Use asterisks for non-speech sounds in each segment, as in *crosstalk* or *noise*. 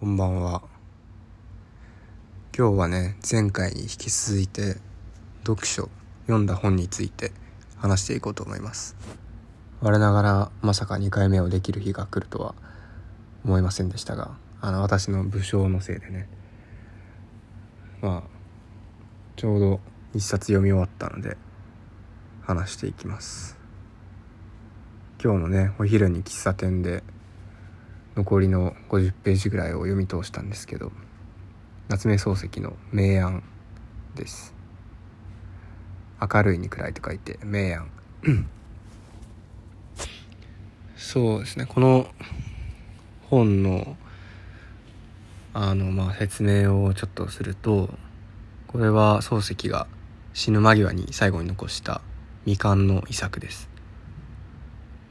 こんばんは。今日はね前回に引き続いて読書読んだ本について話していこうと思います。我ながらまさか2回目をできる日が来るとは思いませんでしたがあの私の武将のせいでね。まあちょうど一冊読み終わったので話していきます。今日のねお昼に喫茶店で残りの50ページぐらいを読み通したんですけど夏目漱石の「明暗」です。明るいに暗いと書いて明暗 *clears throat* そうですね。この本のあのまあ説明をちょっとするとこれは漱石が死ぬ間際に最後に残した未完の遺作です。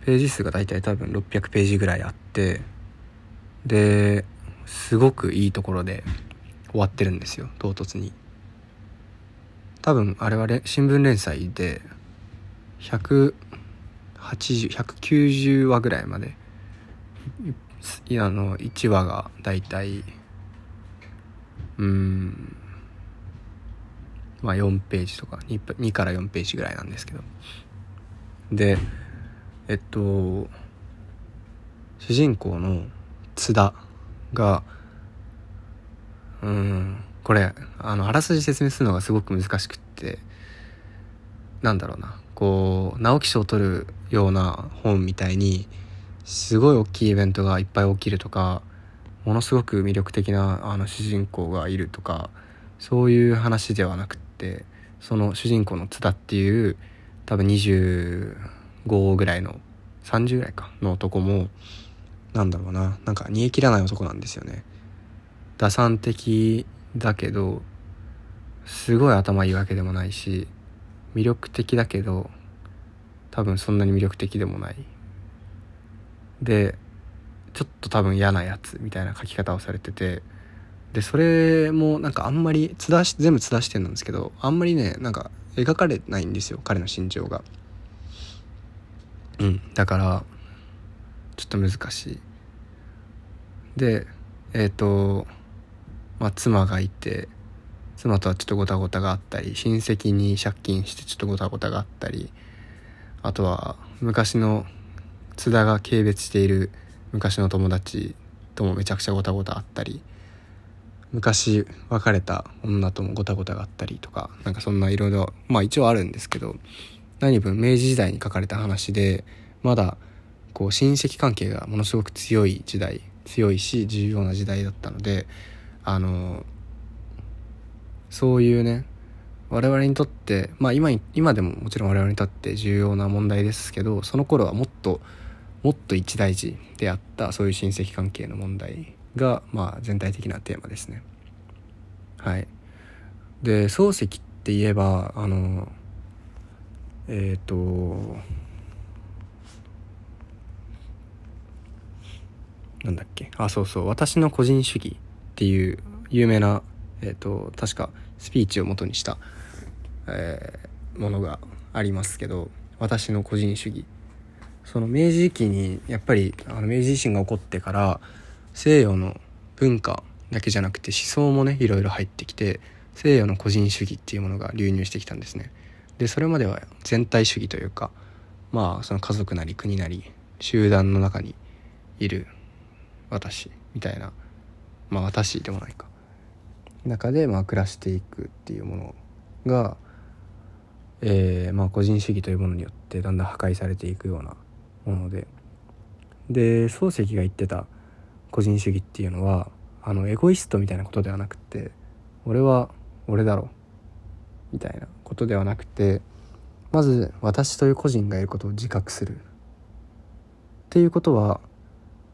ページ数が大体多分600ページぐらいあってですごくいいところで終わってるんですよ唐突に。多分あれは新聞連載で180190話ぐらいまでいやあの1話が大体うんまあ4ページとか 2, 2から4ページぐらいなんですけど。でえっと主人公の津田がうんこれあのあらすじ説明するのがすごく難しくってなんだろうなこう直木賞を取るような本みたいにすごい大きいイベントがいっぱい起きるとかものすごく魅力的なあの主人公がいるとかそういう話ではなくってその主人公の津田っていう多分25ぐらいの30ぐらいかの男もなんだろうな。なんか煮え切らない男なんですよね。打算的だけどすごい頭いいわけでもないし魅力的だけど多分そんなに魅力的でもない。でちょっと多分嫌なやつみたいな書き方をされててでそれもなんかあんまり津田し全部津田視点なんですけどあんまりねなんか描かれないんですよ彼の心情が。うんだからちょっと難しい。でえっ、ー、とまあ妻がいて妻とはちょっとごたごたがあったり親戚に借金してちょっとごたごたがあったりあとは昔の津田が軽蔑している昔の友達ともめちゃくちゃごたごたあったり昔別れた女ともごたごたがあったりとかなんかそんないろいろまあ一応あるんですけど何分明治時代に書かれた話でまだこう親戚関係がものすごく強い時代強いし重要な時代だったのであのそういうね我々にとってまあ今今でももちろん我々にとって重要な問題ですけどその頃はもっともっと一大事であったそういう親戚関係の問題がまあ全体的なテーマですね。はい。で漱石って言えばあのえっ、ー、となんだっけ？あそうそう「私の個人主義」っていう有名な、えーと、確かスピーチを元にした、えー、ものがありますけど「私の個人主義」その明治期にやっぱりあの明治維新が起こってから西洋の文化だけじゃなくて思想もねいろいろ入ってきて西洋の個人主義っていうものが流入してきたんですね。でそれまでは全体主義というかまあその家族なり国なり集団の中にいる私みたいな。まあ私でもないか。中でまあ暮らしていくっていうものが、えー、まあ個人主義というものによってだんだん破壊されていくようなもので。で漱石が言ってた個人主義っていうのはあのエゴイストみたいなことではなくて俺は俺だろみたいなことではなくてまず私という個人がいることを自覚する。っていうことは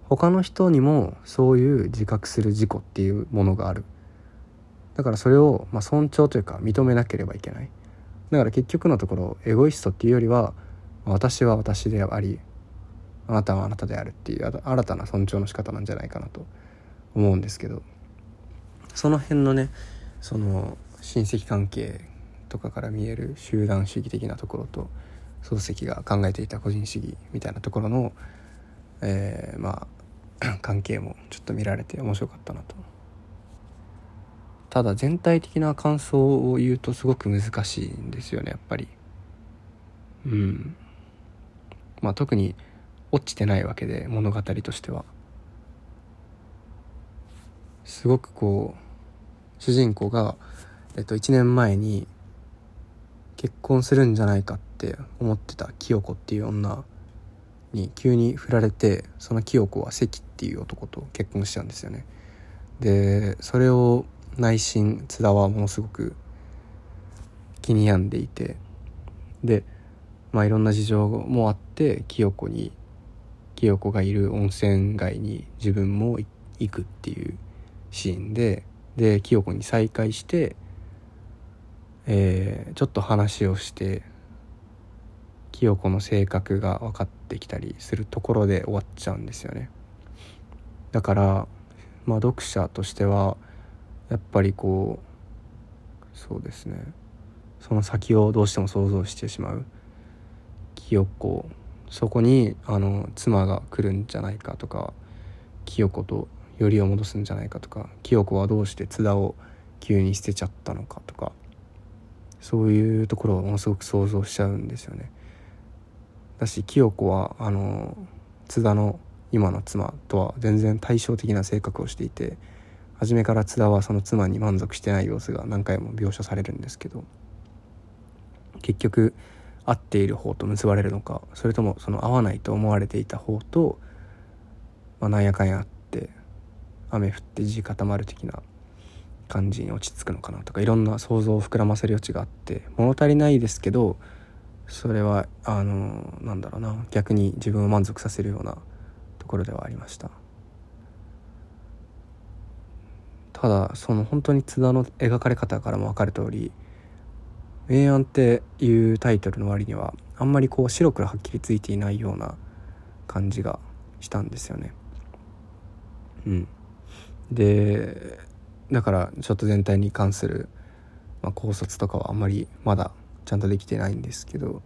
他の人にもそういう自覚する自己っていうものがある。だからそれをま尊重というか認めなければいけない。だから結局のところエゴイストっていうよりは私は私でありあなたはあなたであるっていう新たな尊重の仕方なんじゃないかなと思うんですけど。その辺のねその親戚関係とかから見える集団主義的なところと漱石が考えていた個人主義みたいなところの、えー、まあ *clears throat* 関係もちょっと見られて面白かったなと。ただ全体的な感想を言うとすごく難しいんですよねやっぱり。うん。まあ特に落ちてないわけで物語としては。すごくこう主人公が、えっと、1年前に結婚するんじゃないかって思ってた清子っていう女に急に振られてその清子は関っていう男と結婚しちゃうんですよね。でそれを内心津田はものすごく気に病んでいて。でまあいろんな事情もあって清子に清子がいる温泉街に自分も行くっていうシーンでで清子に再会してえー、ちょっと話をして清子の性格が分かってきたりするところで終わっちゃうんですよね。だからまあ読者としてはやっぱりこうそうですね。その先をどうしても想像してしまう。清子そこにあの妻が来るんじゃないかとか清子とよりを戻すんじゃないかとか清子はどうして津田を急に捨てちゃったのかとかそういうところをものすごく想像しちゃうんですよね。だし清子はあの津田の今の妻とは全然対照的な性格をしていて初めから津田はその妻に満足してない様子が何回も描写されるんですけど結局会っている方と結ばれるのかそれともその会わないと思われていた方と、まあ、なんやかんやあって雨降って地固まる的な感じに落ち着くのかなとかいろんな想像を膨らませる余地があって物足りないですけどそれはあのなんだろうな。逆に自分を満足させるようなところではありました。ただその本当に津田の描かれ方からも分かる通り「明暗」っていうタイトルの割にはあんまりこう白黒はっきりついていないような感じがしたんですよね。うん。でだからちょっと全体に関する、まあ、考察とかはあんまりまだちゃんとできてないんですけど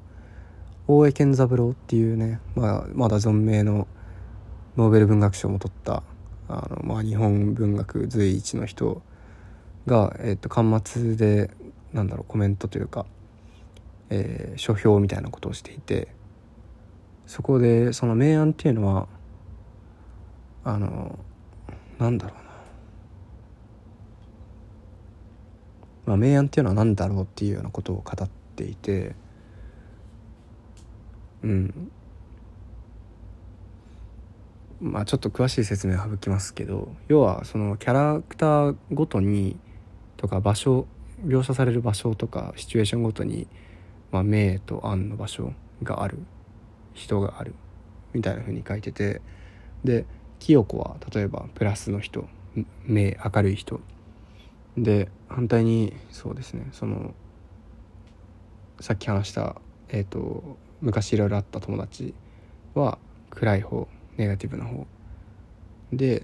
大江健三郎っていうね、まあ、まだ存命のノーベル文学賞も取ったあの、まあ、日本文学随一の人が、えー、と巻末でなんだろうコメントというか、えー、書評みたいなことをしていてそこでその明暗っていうのはあのなんだろうな。まあ、明暗っていうのは何だろうっていうようなことを語っていてうん。まあちょっと詳しい説明を省きますけど要はそのキャラクターごとにとか場所描写される場所とかシチュエーションごとに、まあ、明と暗の場所がある人があるみたいな風に書いててで清子は例えばプラスの人明明るい人。で反対にそうですねそのさっき話した、えーと、昔いろいろあった友達は暗い方ネガティブな方。で、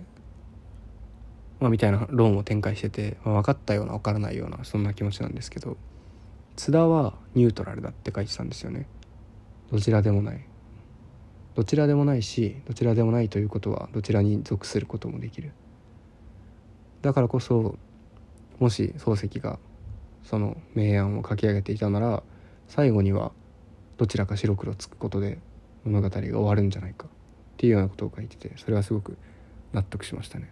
まあ、みたいな論を展開してて、まあ、分かったような分からないようなそんな気持ちなんですけど津田はニュートラルだって書いてたんですよね。どちらでもない。どちらでもないしどちらでもないということはどちらに属することもできる。だからこそもし漱石がその明暗を書き上げていたなら最後にはどちらか白黒つくことで物語が終わるんじゃないかっていうようなことを書いててそれはすごく納得しましたね。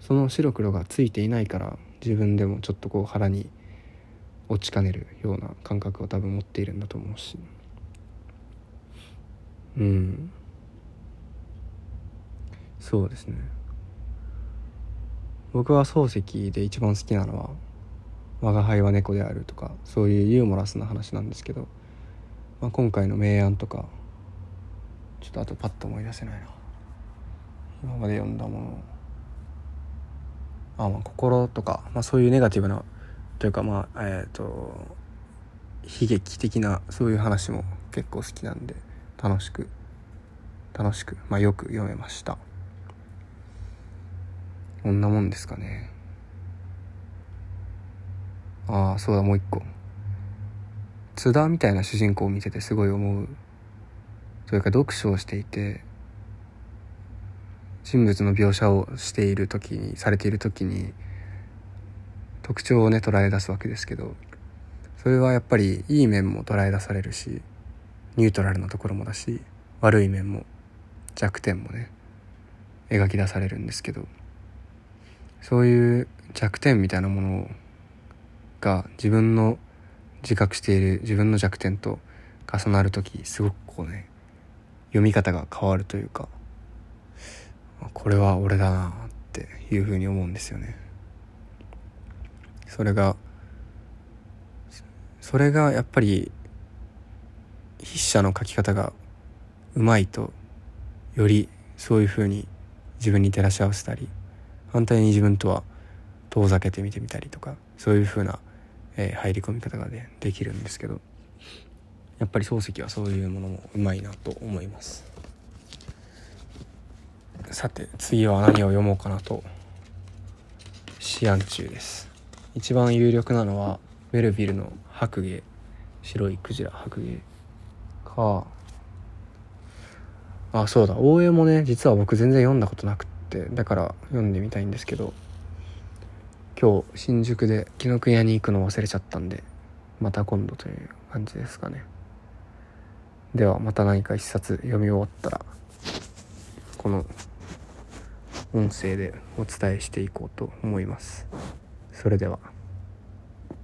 その白黒がついていないから自分でもちょっとこう腹に落ちかねるような感覚を多分持っているんだと思うし。うん。そうですね。僕は漱石で一番好きなのは「我が輩は猫である」とかそういうユーモラスな話なんですけど、まあ、今回の明暗とかちょっとあとパッと思い出せないな。今まで読んだもの。あまあ心とか、まあ、そういうネガティブなというかまあえっ、ー、と悲劇的なそういう話も結構好きなんで楽しく楽しく、まあ、よく読めました。こんなもんですかね。ああそうだもう一個。津田みたいな主人公を見ててすごい思う。それか読書をしていて人物の描写をしている時にされている時に特徴をね捉え出すわけですけどそれはやっぱりいい面も捉え出されるしニュートラルなところもだし悪い面も弱点もね描き出されるんですけどそういう弱点みたいなものをが自分の自覚している自分の弱点と重なる時すごくこうね読み方が変わるというかこれは俺だなっていうふうに思うんですよね。それがそれがやっぱり筆者の書き方がうまいとよりそういうふうに自分に照らし合わせたり反対に自分とは遠ざけて見てみたりとかそういうふうな、えー、入り込み方がねできるんですけどやっぱり漱石はそういうものもうまいなと思います。さて次は何を読もうかなと思案中です一番有力なのはメルビルの白芸白いクジラ白芸かあそうだ大江もね実は僕全然読んだことなくってだから読んでみたいんですけど今日新宿で紀ノ国屋に行くの忘れちゃったんでまた今度という感じですかね。ではまた何か一冊読み終わったらこの音声でお伝えしていこうと思います。それでは。